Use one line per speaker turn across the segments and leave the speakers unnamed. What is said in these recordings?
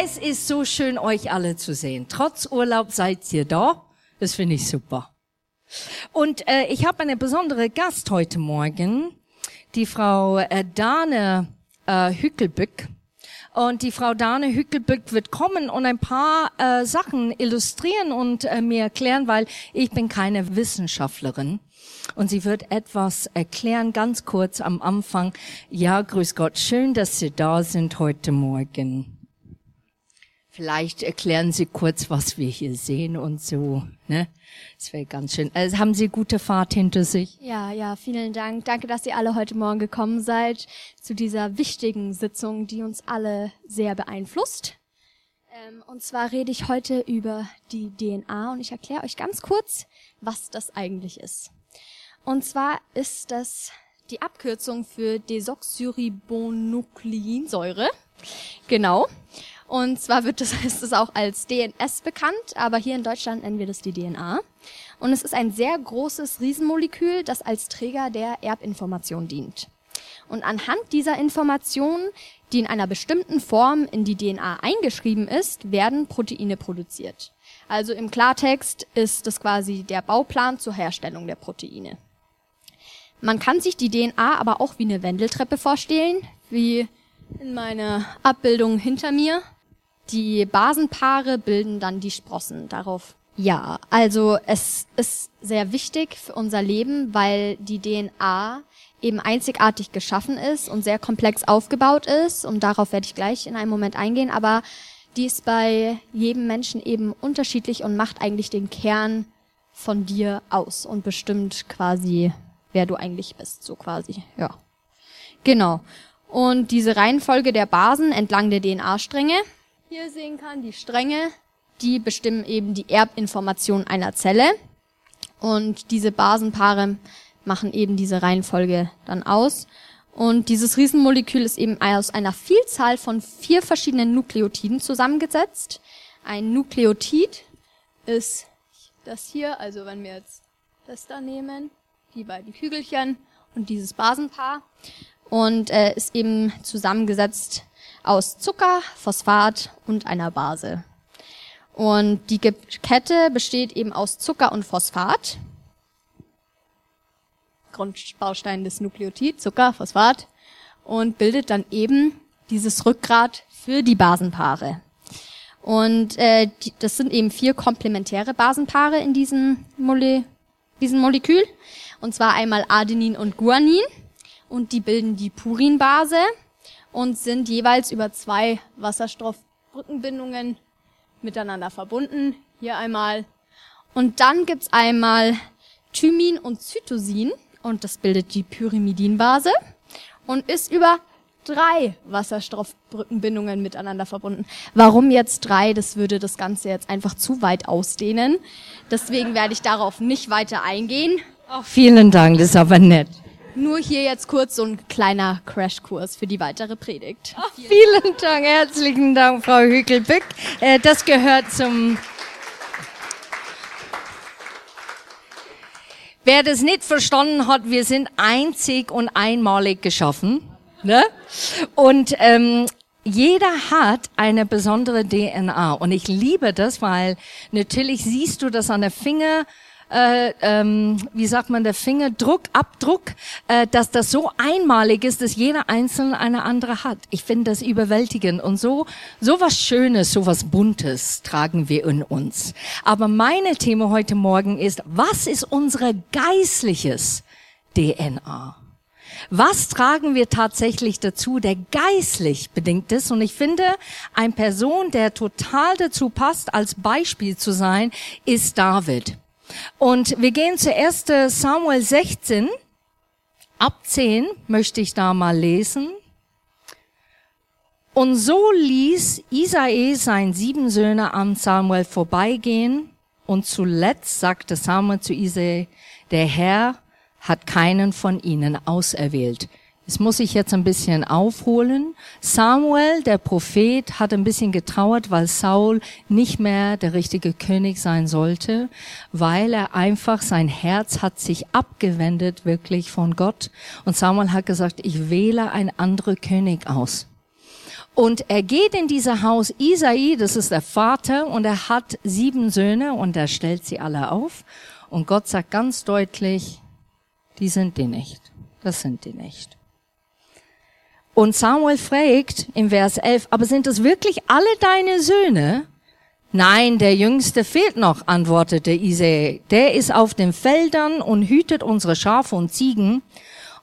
Es ist so schön, euch alle zu sehen. Trotz Urlaub seid ihr da. Das finde ich super. Und äh, ich habe eine besondere Gast heute Morgen, die Frau äh, Dane äh, Hückelbück. Und die Frau Dane Hückelbück wird kommen und ein paar äh, Sachen illustrieren und äh, mir erklären, weil ich bin keine Wissenschaftlerin. Und sie wird etwas erklären, ganz kurz am Anfang. Ja, grüß Gott, schön, dass Sie da sind heute Morgen. Vielleicht erklären Sie kurz, was wir hier sehen und so. Ne? Das wäre ganz schön. Also haben Sie gute Fahrt hinter sich?
Ja, ja, vielen Dank. Danke, dass ihr alle heute Morgen gekommen seid zu dieser wichtigen Sitzung, die uns alle sehr beeinflusst. Ähm, und zwar rede ich heute über die DNA und ich erkläre euch ganz kurz, was das eigentlich ist. Und zwar ist das die Abkürzung für Desoxyribonukleinsäure. Genau. Und zwar wird das, ist es auch als DNS bekannt, aber hier in Deutschland nennen wir das die DNA. Und es ist ein sehr großes Riesenmolekül, das als Träger der Erbinformation dient. Und anhand dieser Informationen, die in einer bestimmten Form in die DNA eingeschrieben ist, werden Proteine produziert. Also im Klartext ist das quasi der Bauplan zur Herstellung der Proteine. Man kann sich die DNA aber auch wie eine Wendeltreppe vorstellen, wie in meiner Abbildung hinter mir. Die Basenpaare bilden dann die Sprossen darauf. Ja, also es ist sehr wichtig für unser Leben, weil die DNA eben einzigartig geschaffen ist und sehr komplex aufgebaut ist. Und darauf werde ich gleich in einem Moment eingehen. Aber die ist bei jedem Menschen eben unterschiedlich und macht eigentlich den Kern von dir aus und bestimmt quasi, wer du eigentlich bist, so quasi, ja. Genau. Und diese Reihenfolge der Basen entlang der DNA-Stränge hier sehen kann, die Stränge, die bestimmen eben die Erbinformation einer Zelle. Und diese Basenpaare machen eben diese Reihenfolge dann aus. Und dieses Riesenmolekül ist eben aus einer Vielzahl von vier verschiedenen Nukleotiden zusammengesetzt. Ein Nukleotid ist das hier, also wenn wir jetzt das da nehmen, die beiden Kügelchen und dieses Basenpaar und äh, ist eben zusammengesetzt aus Zucker, Phosphat und einer Base. Und die Kette besteht eben aus Zucker und Phosphat. Grundbaustein des Nukleotid, Zucker, Phosphat. Und bildet dann eben dieses Rückgrat für die Basenpaare. Und äh, die, das sind eben vier komplementäre Basenpaare in diesem, Mole, diesem Molekül. Und zwar einmal Adenin und Guanin. Und die bilden die Purinbase und sind jeweils über zwei Wasserstoffbrückenbindungen miteinander verbunden. Hier einmal. Und dann gibt's einmal Thymin und Zytosin und das bildet die Pyrimidinbase und ist über drei Wasserstoffbrückenbindungen miteinander verbunden. Warum jetzt drei? Das würde das Ganze jetzt einfach zu weit ausdehnen. Deswegen werde ich darauf nicht weiter eingehen.
Auch vielen Dank, das ist aber nett.
Nur hier jetzt kurz so ein kleiner Crashkurs für die weitere Predigt.
Ach, vielen Dank, herzlichen Dank, Frau Hügelbück. Äh, das gehört zum Wer das nicht verstanden hat, wir sind einzig und einmalig geschaffen. Ne? Und ähm, jeder hat eine besondere DNA. Und ich liebe das, weil natürlich siehst du das an der Finger äh, ähm, wie sagt man, der Fingerdruck, Abdruck, äh, dass das so einmalig ist, dass jeder Einzelne eine andere hat. Ich finde das überwältigend und so, so was Schönes, so was Buntes tragen wir in uns. Aber meine Thema heute Morgen ist, was ist unsere geistliches DNA? Was tragen wir tatsächlich dazu, der geistlich bedingt ist? Und ich finde, ein Person, der total dazu passt, als Beispiel zu sein, ist David. Und wir gehen zu 1. Samuel 16. Ab 10 möchte ich da mal lesen. Und so ließ Isae sein sieben Söhne an Samuel vorbeigehen. Und zuletzt sagte Samuel zu Isae, der Herr hat keinen von ihnen auserwählt. Das muss ich jetzt ein bisschen aufholen. Samuel, der Prophet, hat ein bisschen getrauert, weil Saul nicht mehr der richtige König sein sollte, weil er einfach, sein Herz hat sich abgewendet wirklich von Gott. Und Samuel hat gesagt, ich wähle ein anderer König aus. Und er geht in dieses Haus Isai, das ist der Vater, und er hat sieben Söhne und er stellt sie alle auf. Und Gott sagt ganz deutlich, die sind die nicht. Das sind die nicht. Und Samuel fragt im Vers 11, aber sind das wirklich alle deine Söhne? Nein, der Jüngste fehlt noch, antwortete Isai. Der ist auf den Feldern und hütet unsere Schafe und Ziegen.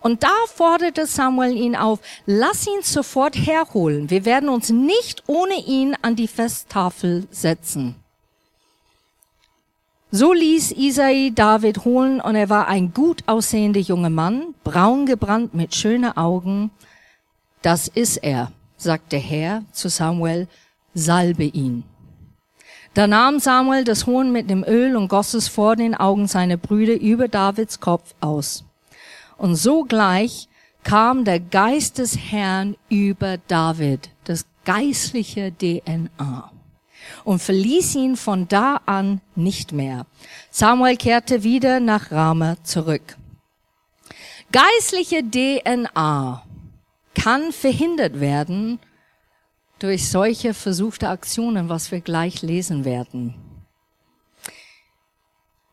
Und da forderte Samuel ihn auf, lass ihn sofort herholen. Wir werden uns nicht ohne ihn an die Festtafel setzen. So ließ Isai David holen und er war ein gut aussehender junger Mann, braun gebrannt mit schönen Augen. Das ist er, sagte Herr zu Samuel, salbe ihn. Da nahm Samuel das Horn mit dem Öl und goss es vor den Augen seiner Brüder über Davids Kopf aus. Und sogleich kam der Geist des Herrn über David, das geistliche DNA, und verließ ihn von da an nicht mehr. Samuel kehrte wieder nach Rama zurück. Geistliche DNA kann verhindert werden durch solche versuchte Aktionen, was wir gleich lesen werden.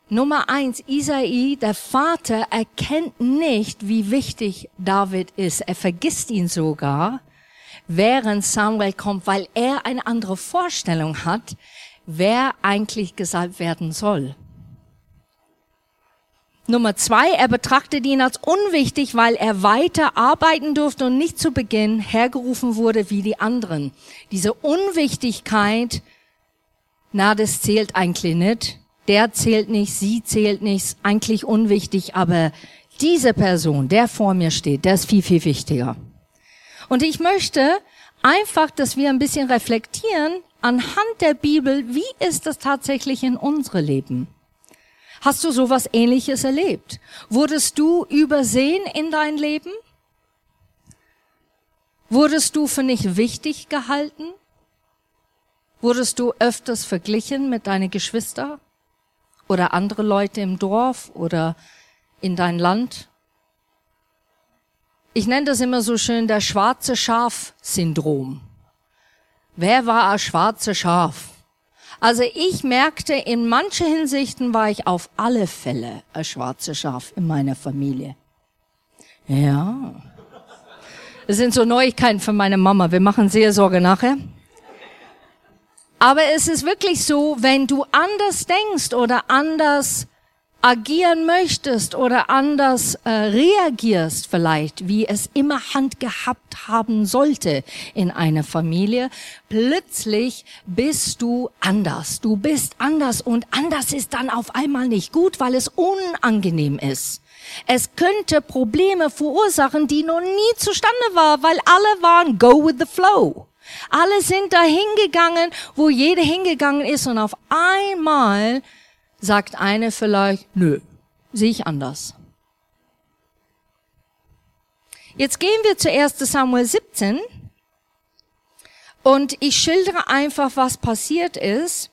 Nummer eins, Isai, der Vater, erkennt nicht, wie wichtig David ist. Er vergisst ihn sogar, während Samuel kommt, weil er eine andere Vorstellung hat, wer eigentlich gesalbt werden soll. Nummer zwei, er betrachtet ihn als unwichtig, weil er weiter arbeiten durfte und nicht zu Beginn hergerufen wurde wie die anderen. Diese Unwichtigkeit, na, das zählt eigentlich nicht der zählt nicht, sie zählt nicht, eigentlich unwichtig, aber diese Person, der vor mir steht, der ist viel, viel wichtiger. Und ich möchte einfach, dass wir ein bisschen reflektieren anhand der Bibel, wie ist das tatsächlich in unserem Leben? Hast du sowas ähnliches erlebt? Wurdest du übersehen in dein Leben? Wurdest du für nicht wichtig gehalten? Wurdest du öfters verglichen mit deinen Geschwistern? oder andere Leute im Dorf oder in dein Land. Ich nenne das immer so schön der schwarze Schaf-Syndrom. Wer war ein schwarze Schaf? Also ich merkte, in manchen Hinsichten war ich auf alle Fälle ein schwarze Schaf in meiner Familie. Ja. Das sind so Neuigkeiten für meine Mama. Wir machen sehr Sorge nachher. Aber es ist wirklich so, wenn du anders denkst oder anders agieren möchtest oder anders äh, reagierst vielleicht, wie es immer Hand gehabt haben sollte in einer Familie, plötzlich bist du anders. Du bist anders und anders ist dann auf einmal nicht gut, weil es unangenehm ist. Es könnte Probleme verursachen, die noch nie zustande waren, weil alle waren go with the flow. Alle sind da hingegangen, wo jeder hingegangen ist und auf einmal sagt eine vielleicht, nö, sehe ich anders. Jetzt gehen wir zu 1 Samuel 17 und ich schildere einfach, was passiert ist.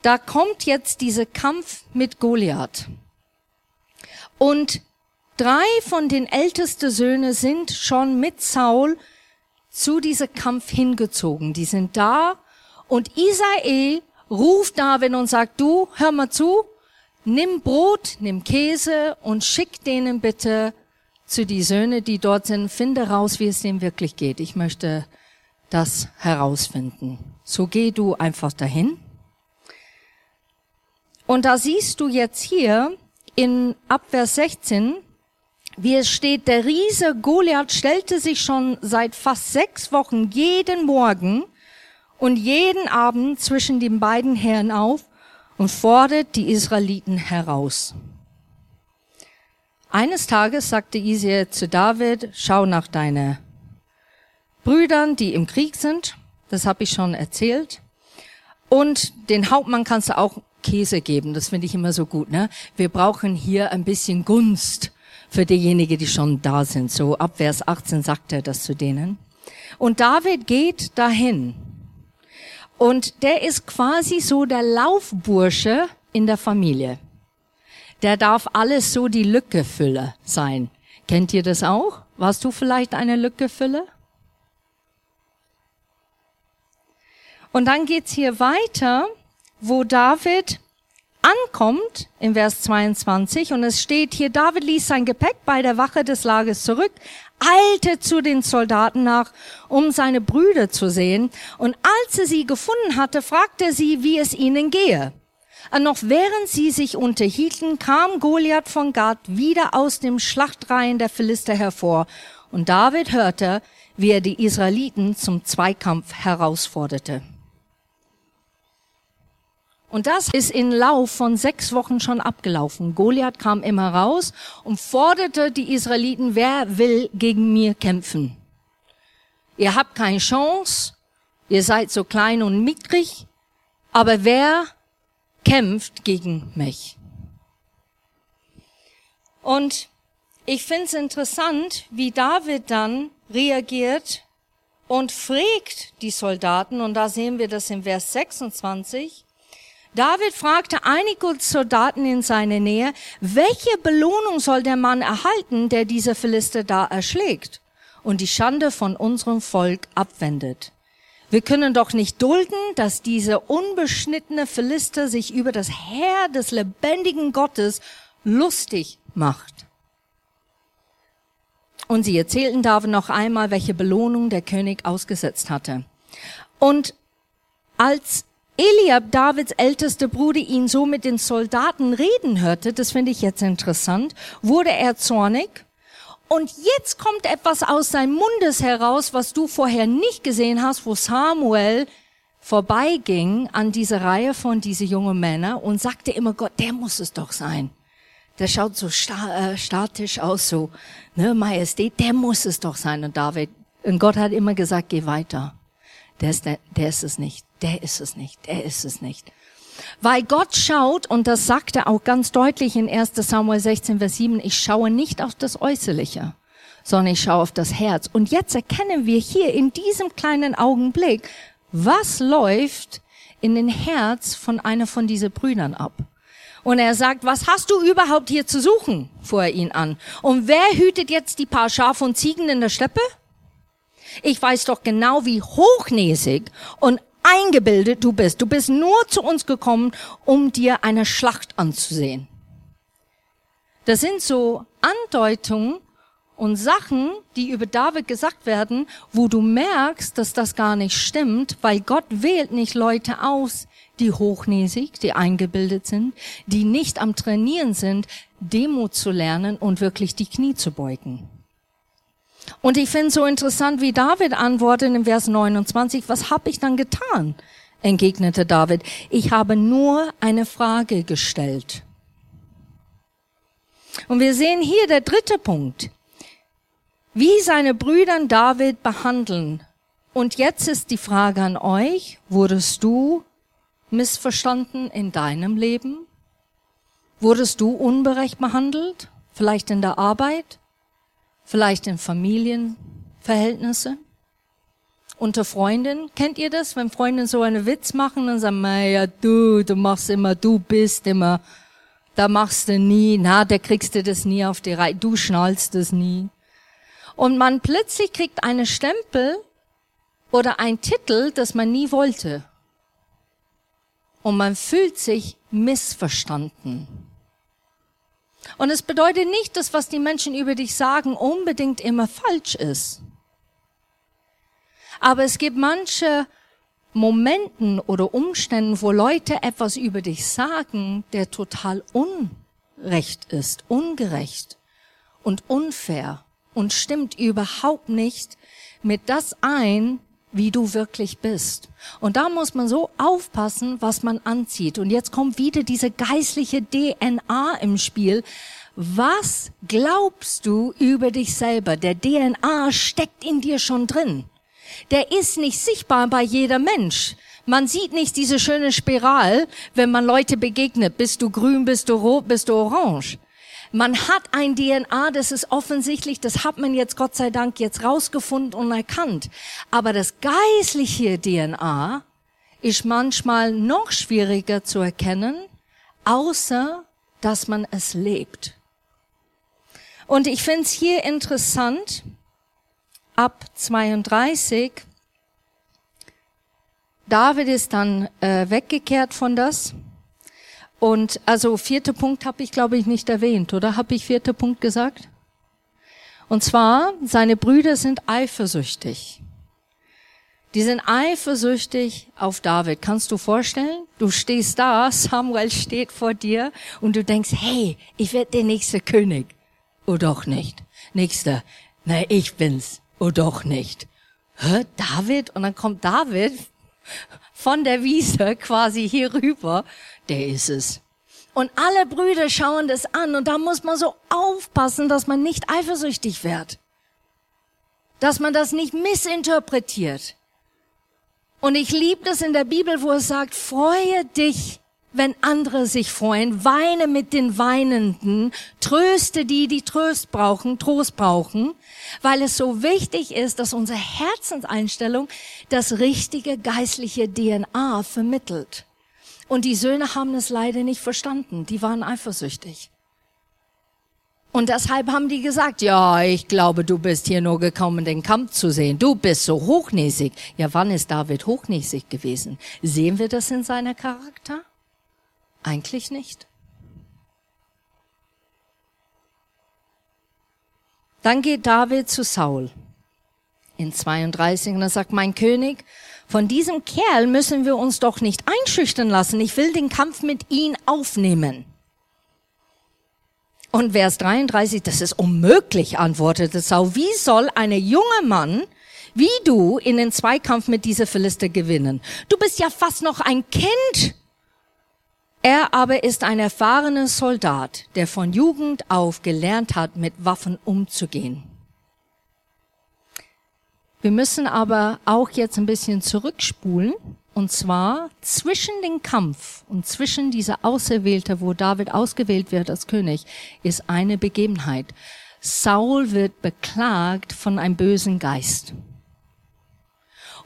Da kommt jetzt dieser Kampf mit Goliath. Und drei von den ältesten Söhnen sind schon mit Saul zu diesem Kampf hingezogen. Die sind da und Isai ruft David und sagt, du, hör mal zu, nimm Brot, nimm Käse und schick denen bitte zu die Söhne, die dort sind, finde raus, wie es denen wirklich geht. Ich möchte das herausfinden. So geh du einfach dahin. Und da siehst du jetzt hier in Abvers 16, wie es steht, der Riese Goliath stellte sich schon seit fast sechs Wochen jeden Morgen und jeden Abend zwischen den beiden Herren auf und fordert die Israeliten heraus. Eines Tages sagte Isaiah zu David, schau nach deine Brüdern, die im Krieg sind. Das habe ich schon erzählt. Und den Hauptmann kannst du auch Käse geben. Das finde ich immer so gut. Ne? Wir brauchen hier ein bisschen Gunst für diejenigen, die schon da sind. So ab Vers 18 sagt er das zu denen. Und David geht dahin. Und der ist quasi so der Laufbursche in der Familie. Der darf alles so die Lückefüller sein. Kennt ihr das auch? Warst du vielleicht eine Lückefüller? Und dann geht's hier weiter, wo David ankommt in Vers 22 und es steht hier, David ließ sein Gepäck bei der Wache des Lagers zurück, eilte zu den Soldaten nach, um seine Brüder zu sehen und als er sie gefunden hatte, fragte er sie, wie es ihnen gehe. Und noch während sie sich unterhielten, kam Goliath von Gad wieder aus dem Schlachtreihen der Philister hervor und David hörte, wie er die Israeliten zum Zweikampf herausforderte. Und das ist in Lauf von sechs Wochen schon abgelaufen. Goliath kam immer raus und forderte die Israeliten, wer will gegen mir kämpfen? Ihr habt keine Chance, ihr seid so klein und mickrig, aber wer kämpft gegen mich? Und ich finde es interessant, wie David dann reagiert und fragt die Soldaten, und da sehen wir das in Vers 26, David fragte einige Soldaten in seiner Nähe, welche Belohnung soll der Mann erhalten, der diese Philister da erschlägt und die Schande von unserem Volk abwendet? Wir können doch nicht dulden, dass diese unbeschnittene Philister sich über das Herr des lebendigen Gottes lustig macht. Und sie erzählten David noch einmal, welche Belohnung der König ausgesetzt hatte. Und als Eliab, Davids ältester Bruder, ihn so mit den Soldaten reden hörte, das finde ich jetzt interessant, wurde er zornig. Und jetzt kommt etwas aus seinem Mundes heraus, was du vorher nicht gesehen hast, wo Samuel vorbeiging an diese Reihe von diese jungen Männer und sagte immer, Gott, der muss es doch sein. Der schaut so äh, statisch aus, so, ne, Majestät, der muss es doch sein. Und David, und Gott hat immer gesagt, geh weiter. Der ist, der, der ist es nicht der ist es nicht, der ist es nicht. Weil Gott schaut, und das sagt er auch ganz deutlich in 1 Samuel 16, Vers 7, ich schaue nicht auf das Äußerliche, sondern ich schaue auf das Herz. Und jetzt erkennen wir hier in diesem kleinen Augenblick, was läuft in den Herz von einer von diesen Brüdern ab. Und er sagt, was hast du überhaupt hier zu suchen? fuhr er ihn an. Und wer hütet jetzt die paar Schafe und Ziegen in der Steppe? Ich weiß doch genau, wie hochnäsig und eingebildet du bist. Du bist nur zu uns gekommen, um dir eine Schlacht anzusehen. Das sind so Andeutungen und Sachen, die über David gesagt werden, wo du merkst, dass das gar nicht stimmt, weil Gott wählt nicht Leute aus, die hochnäsig, die eingebildet sind, die nicht am Trainieren sind, Demut zu lernen und wirklich die Knie zu beugen. Und ich finde so interessant, wie David antwortet in Vers 29, was habe ich dann getan? entgegnete David, ich habe nur eine Frage gestellt. Und wir sehen hier der dritte Punkt, wie seine Brüder David behandeln. Und jetzt ist die Frage an euch, wurdest du missverstanden in deinem Leben? Wurdest du unberecht behandelt? Vielleicht in der Arbeit? Vielleicht in Familienverhältnisse? Unter Freunden? Kennt ihr das? Wenn Freunde so einen Witz machen und sagen, ja, du, du machst immer, du bist immer, da machst du nie, na, da kriegst du das nie auf die Reihe, du schnallst das nie. Und man plötzlich kriegt eine Stempel oder ein Titel, das man nie wollte. Und man fühlt sich missverstanden. Und es bedeutet nicht, dass was die Menschen über dich sagen unbedingt immer falsch ist. Aber es gibt manche Momenten oder Umständen, wo Leute etwas über dich sagen, der total unrecht ist, ungerecht und unfair und stimmt überhaupt nicht mit das ein, wie du wirklich bist. Und da muss man so aufpassen, was man anzieht. Und jetzt kommt wieder diese geistliche DNA im Spiel. Was glaubst du über dich selber? Der DNA steckt in dir schon drin. Der ist nicht sichtbar bei jeder Mensch. Man sieht nicht diese schöne Spiral, wenn man Leute begegnet. Bist du grün, bist du rot, bist du orange. Man hat ein DNA, das ist offensichtlich, das hat man jetzt Gott sei Dank jetzt rausgefunden und erkannt. Aber das geistliche DNA ist manchmal noch schwieriger zu erkennen, außer dass man es lebt. Und ich finde es hier interessant, ab 32, David ist dann äh, weggekehrt von das. Und also vierter Punkt habe ich, glaube ich, nicht erwähnt, oder? Habe ich vierter Punkt gesagt? Und zwar, seine Brüder sind eifersüchtig. Die sind eifersüchtig auf David. Kannst du vorstellen? Du stehst da, Samuel steht vor dir und du denkst, hey, ich werde der nächste König. Oh doch nicht. Nächster. Na, ich bin's. Oh doch nicht. Hä, David? Und dann kommt David von der Wiese quasi hier rüber. Der ist es. Und alle Brüder schauen das an und da muss man so aufpassen, dass man nicht eifersüchtig wird. Dass man das nicht missinterpretiert. Und ich liebe das in der Bibel, wo es sagt, freue dich, wenn andere sich freuen, weine mit den Weinenden, tröste die, die Trost brauchen, Trost brauchen, weil es so wichtig ist, dass unsere Herzenseinstellung das richtige geistliche DNA vermittelt. Und die Söhne haben es leider nicht verstanden, die waren eifersüchtig. Und deshalb haben die gesagt, ja, ich glaube, du bist hier nur gekommen, den Kampf zu sehen. Du bist so hochnäsig. Ja, wann ist David hochnäsig gewesen? Sehen wir das in seiner Charakter? Eigentlich nicht. Dann geht David zu Saul in 32 und er sagt, mein König, von diesem Kerl müssen wir uns doch nicht einschüchtern lassen. Ich will den Kampf mit ihm aufnehmen. Und Vers 33, das ist unmöglich, antwortete Saul. Wie soll ein junger Mann wie du in den Zweikampf mit dieser Philister gewinnen? Du bist ja fast noch ein Kind. Er aber ist ein erfahrener Soldat, der von Jugend auf gelernt hat, mit Waffen umzugehen. Wir müssen aber auch jetzt ein bisschen zurückspulen und zwar zwischen den Kampf und zwischen dieser Auserwählte, wo David ausgewählt wird als König, ist eine Begebenheit. Saul wird beklagt von einem bösen Geist.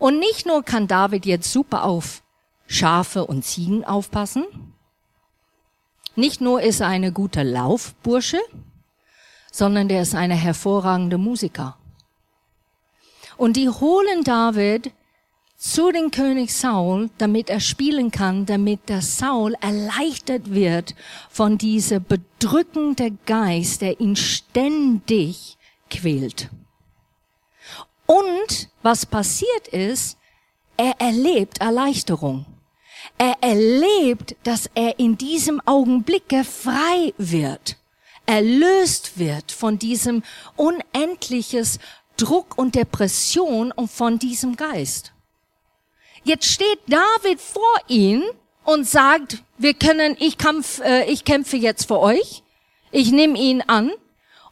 Und nicht nur kann David jetzt super auf Schafe und Ziegen aufpassen, nicht nur ist er eine gute Laufbursche, sondern der ist eine hervorragende Musiker. Und die holen David zu den König Saul, damit er spielen kann, damit der Saul erleichtert wird von dieser bedrückende Geist, der ihn ständig quält. Und was passiert ist, er erlebt Erleichterung. Er erlebt, dass er in diesem Augenblicke frei wird, erlöst wird von diesem unendliches Druck und Depression und von diesem Geist. Jetzt steht David vor ihm und sagt, wir können, ich, kämpf, äh, ich kämpfe jetzt für euch. Ich nehme ihn an.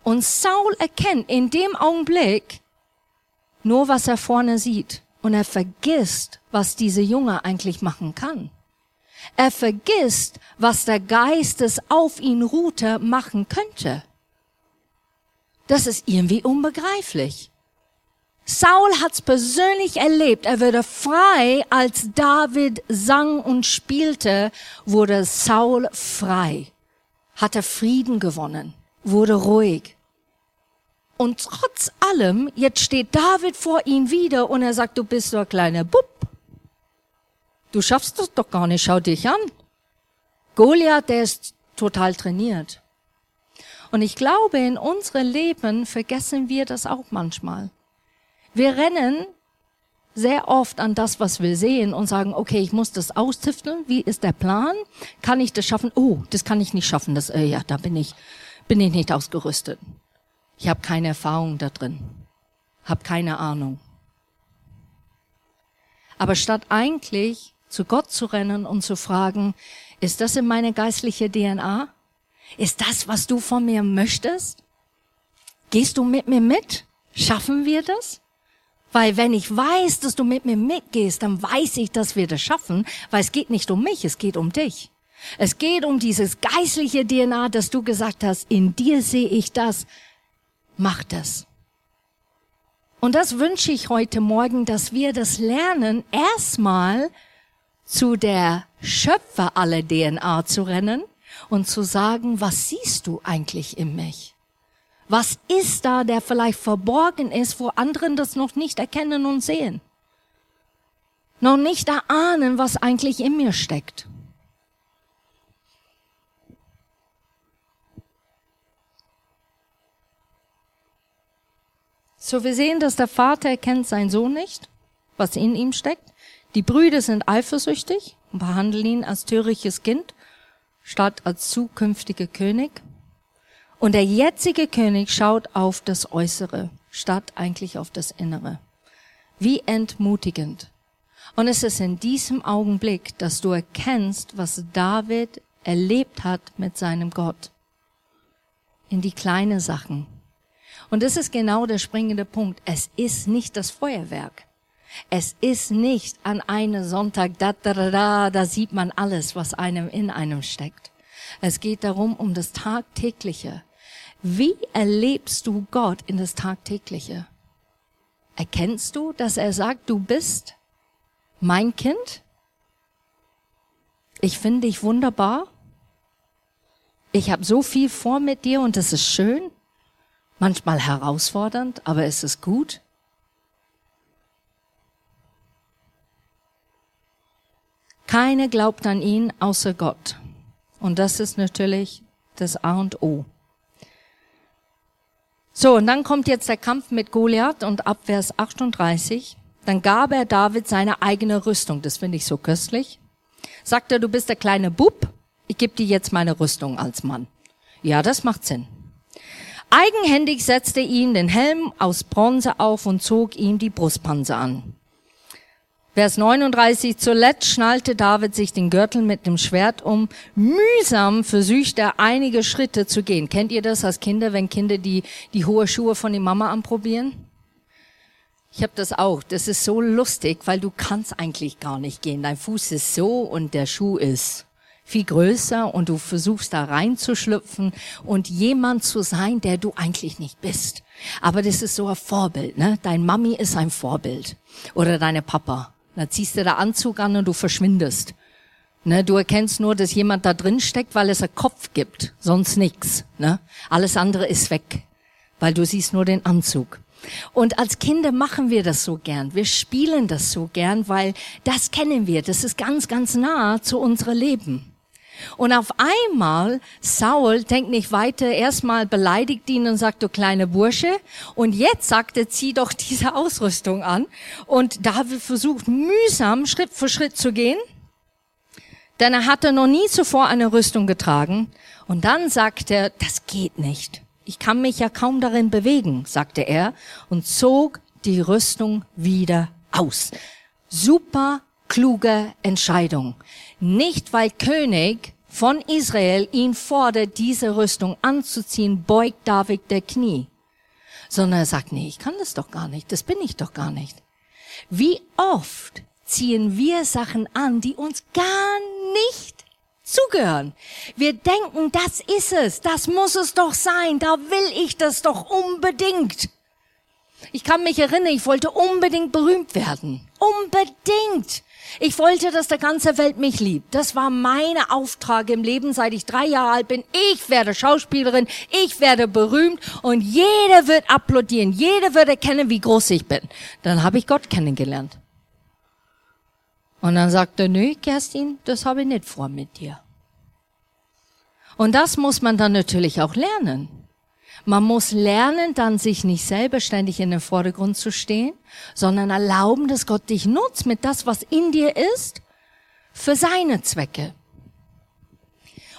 Und Saul erkennt in dem Augenblick nur, was er vorne sieht. Und er vergisst, was diese Junge eigentlich machen kann. Er vergisst, was der Geist des auf ihn ruhte machen könnte. Das ist irgendwie unbegreiflich. Saul hat's persönlich erlebt. Er wurde frei, als David sang und spielte, wurde Saul frei. Hat er Frieden gewonnen, wurde ruhig. Und trotz allem, jetzt steht David vor ihm wieder und er sagt, du bist so ein kleiner Bub. Du schaffst das doch gar nicht, schau dich an. Goliath, der ist total trainiert. Und ich glaube, in unserem Leben vergessen wir das auch manchmal. Wir rennen sehr oft an das, was wir sehen und sagen, okay, ich muss das austüfteln. Wie ist der Plan? Kann ich das schaffen? Oh, das kann ich nicht schaffen. Das, äh, ja, da bin ich, bin ich nicht ausgerüstet. Ich habe keine Erfahrung da drin, habe keine Ahnung. Aber statt eigentlich zu Gott zu rennen und zu fragen, ist das in meine geistliche DNA? Ist das, was du von mir möchtest? Gehst du mit mir mit? Schaffen wir das? Weil wenn ich weiß, dass du mit mir mitgehst, dann weiß ich, dass wir das schaffen, weil es geht nicht um mich, es geht um dich. Es geht um dieses geistliche DNA, dass du gesagt hast, in dir sehe ich das, mach das. Und das wünsche ich heute Morgen, dass wir das lernen, erstmal zu der Schöpfer aller DNA zu rennen und zu sagen, was siehst du eigentlich in mich? Was ist da, der vielleicht verborgen ist, wo anderen das noch nicht erkennen und sehen? noch nicht erahnen, was eigentlich in mir steckt. So, wir sehen, dass der Vater erkennt seinen Sohn nicht, was in ihm steckt. Die Brüder sind eifersüchtig und behandeln ihn als törichtes Kind statt als zukünftiger König. Und der jetzige König schaut auf das Äußere statt eigentlich auf das Innere. Wie entmutigend. Und es ist in diesem Augenblick, dass du erkennst, was David erlebt hat mit seinem Gott. In die kleinen Sachen. Und das ist genau der springende Punkt. Es ist nicht das Feuerwerk. Es ist nicht an einem Sonntag, da, da, da, da, da sieht man alles, was einem in einem steckt. Es geht darum, um das Tagtägliche. Wie erlebst du Gott in das Tagtägliche? Erkennst du, dass er sagt, du bist mein Kind? Ich finde dich wunderbar. Ich habe so viel vor mit dir und es ist schön. Manchmal herausfordernd, aber es ist gut. Keiner glaubt an ihn außer Gott. Und das ist natürlich das A und O. So, und dann kommt jetzt der Kampf mit Goliath und ab Vers 38. Dann gab er David seine eigene Rüstung. Das finde ich so köstlich. Sagt er, du bist der kleine Bub, ich gebe dir jetzt meine Rüstung als Mann. Ja, das macht Sinn. Eigenhändig setzte ihn den Helm aus Bronze auf und zog ihm die Brustpanzer an. Vers 39, zuletzt schnallte David sich den Gürtel mit dem Schwert um. Mühsam versuchte er einige Schritte zu gehen. Kennt ihr das als Kinder, wenn Kinder die, die hohe Schuhe von der Mama anprobieren? Ich habe das auch. Das ist so lustig, weil du kannst eigentlich gar nicht gehen. Dein Fuß ist so und der Schuh ist viel größer und du versuchst da reinzuschlüpfen und jemand zu sein, der du eigentlich nicht bist. Aber das ist so ein Vorbild, ne? Dein Mami ist ein Vorbild. Oder deine Papa. Da ziehst du den Anzug an und du verschwindest. Ne, du erkennst nur, dass jemand da drin steckt, weil es einen Kopf gibt, sonst nix. Ne? Alles andere ist weg, weil du siehst nur den Anzug. Und als Kinder machen wir das so gern. Wir spielen das so gern, weil das kennen wir. Das ist ganz, ganz nah zu unserem Leben. Und auf einmal, Saul denkt nicht weiter, erstmal beleidigt ihn und sagt, du kleine Bursche. Und jetzt sagt er, zieh doch diese Ausrüstung an. Und David versucht mühsam Schritt für Schritt zu gehen. Denn er hatte noch nie zuvor eine Rüstung getragen. Und dann sagt er, das geht nicht. Ich kann mich ja kaum darin bewegen, sagte er und zog die Rüstung wieder aus. Super kluge Entscheidung. Nicht weil König von Israel ihn fordert, diese Rüstung anzuziehen, beugt David der Knie. Sondern er sagt, nee, ich kann das doch gar nicht, das bin ich doch gar nicht. Wie oft ziehen wir Sachen an, die uns gar nicht zugehören. Wir denken, das ist es, das muss es doch sein, da will ich das doch unbedingt. Ich kann mich erinnern, ich wollte unbedingt berühmt werden. Unbedingt. Ich wollte, dass der ganze Welt mich liebt. Das war meine Auftrag im Leben, seit ich drei Jahre alt bin. Ich werde Schauspielerin, ich werde berühmt und jeder wird applaudieren, jeder wird erkennen, wie groß ich bin. Dann habe ich Gott kennengelernt. Und dann sagte er, nö, Kerstin, das habe ich nicht vor mit dir. Und das muss man dann natürlich auch lernen. Man muss lernen, dann sich nicht selbstständig in den Vordergrund zu stehen, sondern erlauben, dass Gott dich nutzt mit das, was in dir ist, für seine Zwecke.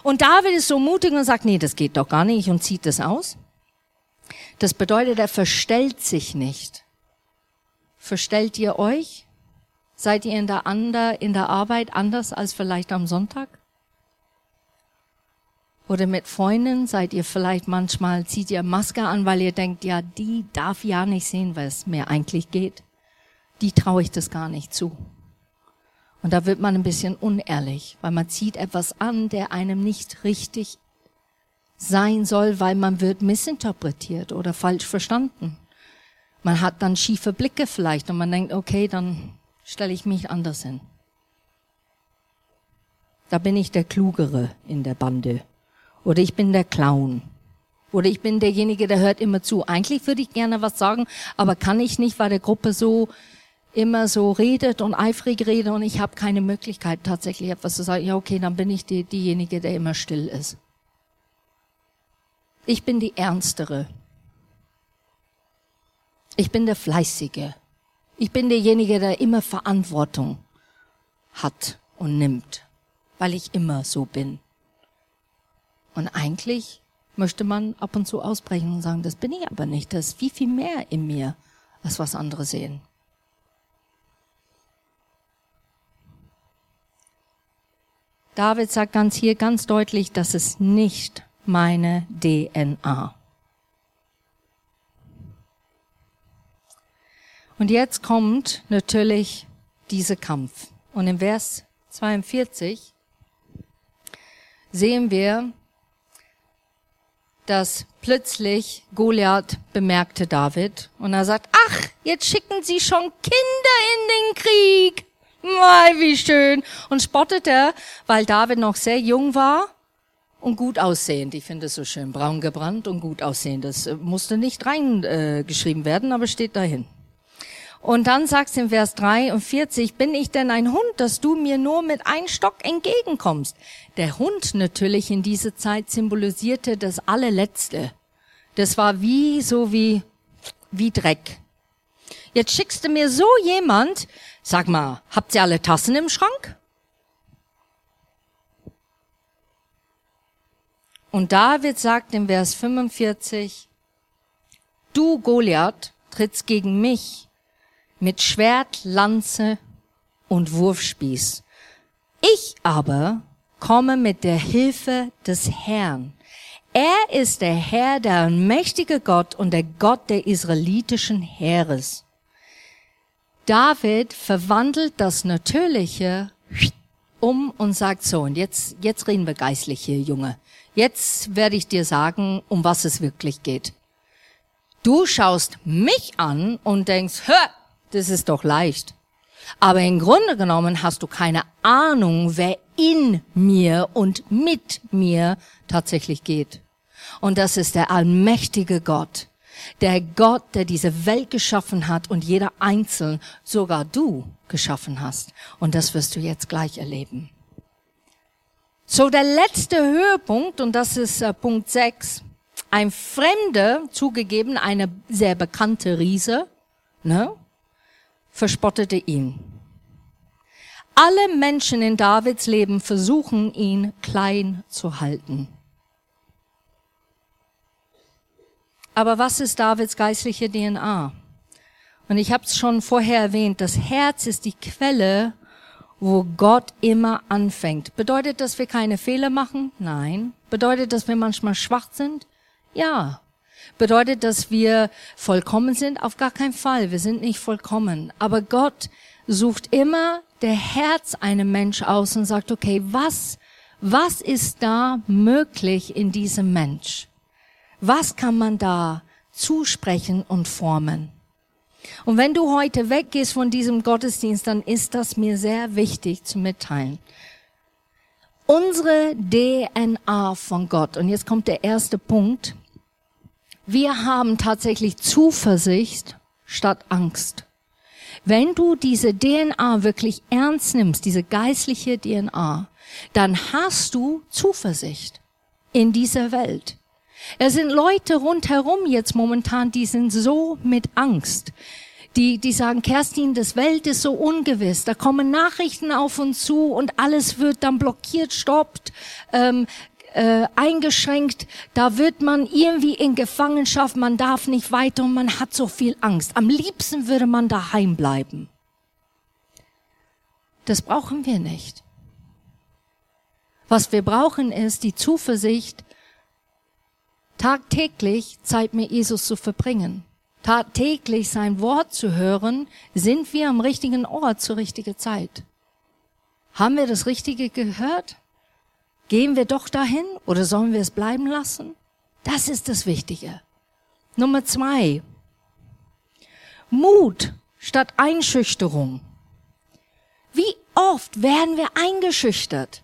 Und David ist so mutig und sagt, nee, das geht doch gar nicht und zieht das aus. Das bedeutet, er verstellt sich nicht. Verstellt ihr euch? Seid ihr in der, Ander, in der Arbeit anders als vielleicht am Sonntag? Oder mit Freunden seid ihr vielleicht manchmal, zieht ihr Maske an, weil ihr denkt, ja, die darf ja nicht sehen, was mir eigentlich geht. Die traue ich das gar nicht zu. Und da wird man ein bisschen unehrlich, weil man zieht etwas an, der einem nicht richtig sein soll, weil man wird missinterpretiert oder falsch verstanden. Man hat dann schiefe Blicke vielleicht und man denkt, okay, dann stelle ich mich anders hin. Da bin ich der Klugere in der Bande. Oder ich bin der Clown. Oder ich bin derjenige, der hört immer zu. Eigentlich würde ich gerne was sagen, aber kann ich nicht, weil der Gruppe so immer so redet und eifrig redet und ich habe keine Möglichkeit tatsächlich etwas zu sagen. Ja, okay, dann bin ich die, diejenige, der immer still ist. Ich bin die Ernstere. Ich bin der Fleißige. Ich bin derjenige, der immer Verantwortung hat und nimmt, weil ich immer so bin. Und eigentlich möchte man ab und zu ausbrechen und sagen, das bin ich aber nicht. Das ist viel, viel mehr in mir, als was andere sehen. David sagt ganz hier ganz deutlich, das ist nicht meine DNA. Und jetzt kommt natürlich dieser Kampf. Und im Vers 42 sehen wir, dass plötzlich Goliath bemerkte David und er sagt, ach, jetzt schicken sie schon Kinder in den Krieg. Mei, wie schön. Und spottet er, weil David noch sehr jung war und gut aussehend. Ich finde es so schön, braun gebrannt und gut aussehend. Das äh, musste nicht reingeschrieben äh, werden, aber steht dahin. Und dann sagst du in Vers 43, bin ich denn ein Hund, dass du mir nur mit einem Stock entgegenkommst? Der Hund natürlich in dieser Zeit symbolisierte das allerletzte. Das war wie, so wie, wie Dreck. Jetzt schickst du mir so jemand, sag mal, habt ihr alle Tassen im Schrank? Und David sagt im Vers 45, du Goliath trittst gegen mich mit Schwert, Lanze und Wurfspieß. Ich aber komme mit der Hilfe des Herrn. Er ist der Herr, der mächtige Gott und der Gott der israelitischen Heeres. David verwandelt das Natürliche um und sagt so, und jetzt, jetzt reden wir geistlich hier, Junge. Jetzt werde ich dir sagen, um was es wirklich geht. Du schaust mich an und denkst, hör, das ist doch leicht. Aber im Grunde genommen hast du keine Ahnung, wer in mir und mit mir tatsächlich geht. Und das ist der allmächtige Gott. Der Gott, der diese Welt geschaffen hat und jeder einzeln, sogar du, geschaffen hast. Und das wirst du jetzt gleich erleben. So, der letzte Höhepunkt, und das ist äh, Punkt 6. Ein Fremder, zugegeben, eine sehr bekannte Riese, ne? Verspottete ihn. Alle Menschen in Davids Leben versuchen, ihn klein zu halten. Aber was ist Davids geistliche DNA? Und ich habe es schon vorher erwähnt, das Herz ist die Quelle, wo Gott immer anfängt. Bedeutet das, wir keine Fehler machen? Nein. Bedeutet das, wir manchmal schwach sind? Ja. Bedeutet, dass wir vollkommen sind? Auf gar keinen Fall. Wir sind nicht vollkommen. Aber Gott sucht immer der Herz einem Mensch aus und sagt, okay, was, was ist da möglich in diesem Mensch? Was kann man da zusprechen und formen? Und wenn du heute weggehst von diesem Gottesdienst, dann ist das mir sehr wichtig zu mitteilen. Unsere DNA von Gott, und jetzt kommt der erste Punkt, wir haben tatsächlich Zuversicht statt Angst. Wenn du diese DNA wirklich ernst nimmst, diese geistliche DNA, dann hast du Zuversicht in dieser Welt. Es sind Leute rundherum jetzt momentan, die sind so mit Angst. Die, die sagen, Kerstin, das Welt ist so ungewiss. Da kommen Nachrichten auf uns zu und alles wird dann blockiert, stoppt. Ähm, äh, eingeschränkt, da wird man irgendwie in Gefangenschaft, man darf nicht weiter und man hat so viel Angst. Am liebsten würde man daheim bleiben. Das brauchen wir nicht. Was wir brauchen ist die Zuversicht, tagtäglich Zeit mit Jesus zu verbringen. Tagtäglich sein Wort zu hören, sind wir am richtigen Ort zur richtigen Zeit. Haben wir das Richtige gehört? Gehen wir doch dahin oder sollen wir es bleiben lassen? Das ist das Wichtige. Nummer zwei. Mut statt Einschüchterung. Wie oft werden wir eingeschüchtert?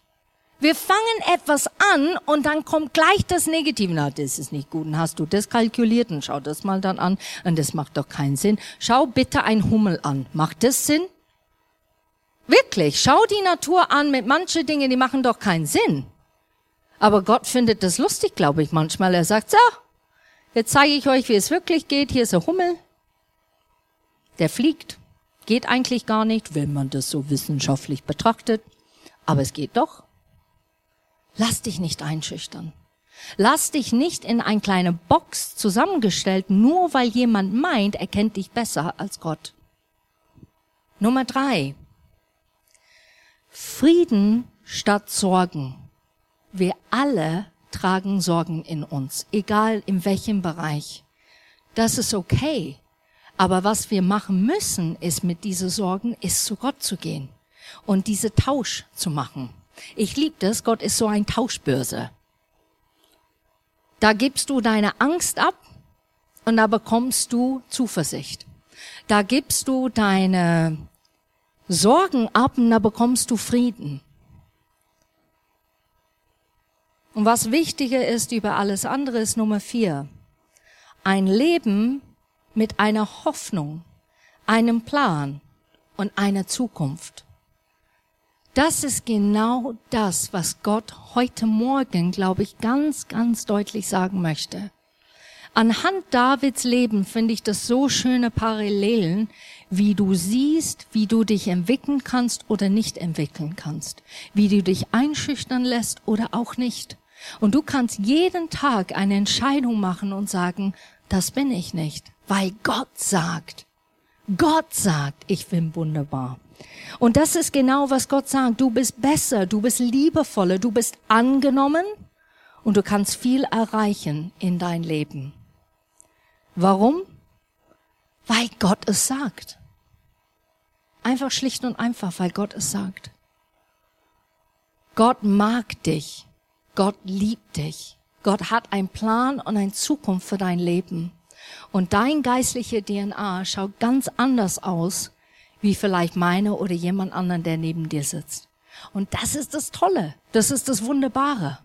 Wir fangen etwas an und dann kommt gleich das Negative. Na, das ist nicht gut. Und hast du das kalkuliert und schau das mal dann an. Und das macht doch keinen Sinn. Schau bitte ein Hummel an. Macht das Sinn? Wirklich. Schau die Natur an mit manchen Dingen, die machen doch keinen Sinn. Aber Gott findet das lustig, glaube ich, manchmal. Er sagt, so, jetzt zeige ich euch, wie es wirklich geht. Hier ist ein Hummel. Der fliegt. Geht eigentlich gar nicht, wenn man das so wissenschaftlich betrachtet. Aber es geht doch. Lass dich nicht einschüchtern. Lass dich nicht in eine kleine Box zusammengestellt, nur weil jemand meint, er kennt dich besser als Gott. Nummer drei. Frieden statt Sorgen. Wir alle tragen Sorgen in uns, egal in welchem Bereich. Das ist okay. Aber was wir machen müssen, ist mit diesen Sorgen, ist zu Gott zu gehen und diese Tausch zu machen. Ich liebe das, Gott ist so ein Tauschbörse. Da gibst du deine Angst ab und da bekommst du Zuversicht. Da gibst du deine Sorgen ab und da bekommst du Frieden. Und was wichtiger ist über alles andere ist Nummer vier. Ein Leben mit einer Hoffnung, einem Plan und einer Zukunft. Das ist genau das, was Gott heute Morgen, glaube ich, ganz, ganz deutlich sagen möchte. Anhand Davids Leben finde ich das so schöne Parallelen, wie du siehst, wie du dich entwickeln kannst oder nicht entwickeln kannst, wie du dich einschüchtern lässt oder auch nicht. Und du kannst jeden Tag eine Entscheidung machen und sagen, das bin ich nicht, weil Gott sagt. Gott sagt, ich bin wunderbar. Und das ist genau, was Gott sagt. Du bist besser, du bist liebevoller, du bist angenommen und du kannst viel erreichen in dein Leben. Warum? Weil Gott es sagt. Einfach schlicht und einfach, weil Gott es sagt. Gott mag dich. Gott liebt dich. Gott hat einen Plan und eine Zukunft für dein Leben. Und dein geistliche DNA schaut ganz anders aus wie vielleicht meine oder jemand anderen, der neben dir sitzt. Und das ist das Tolle. Das ist das Wunderbare.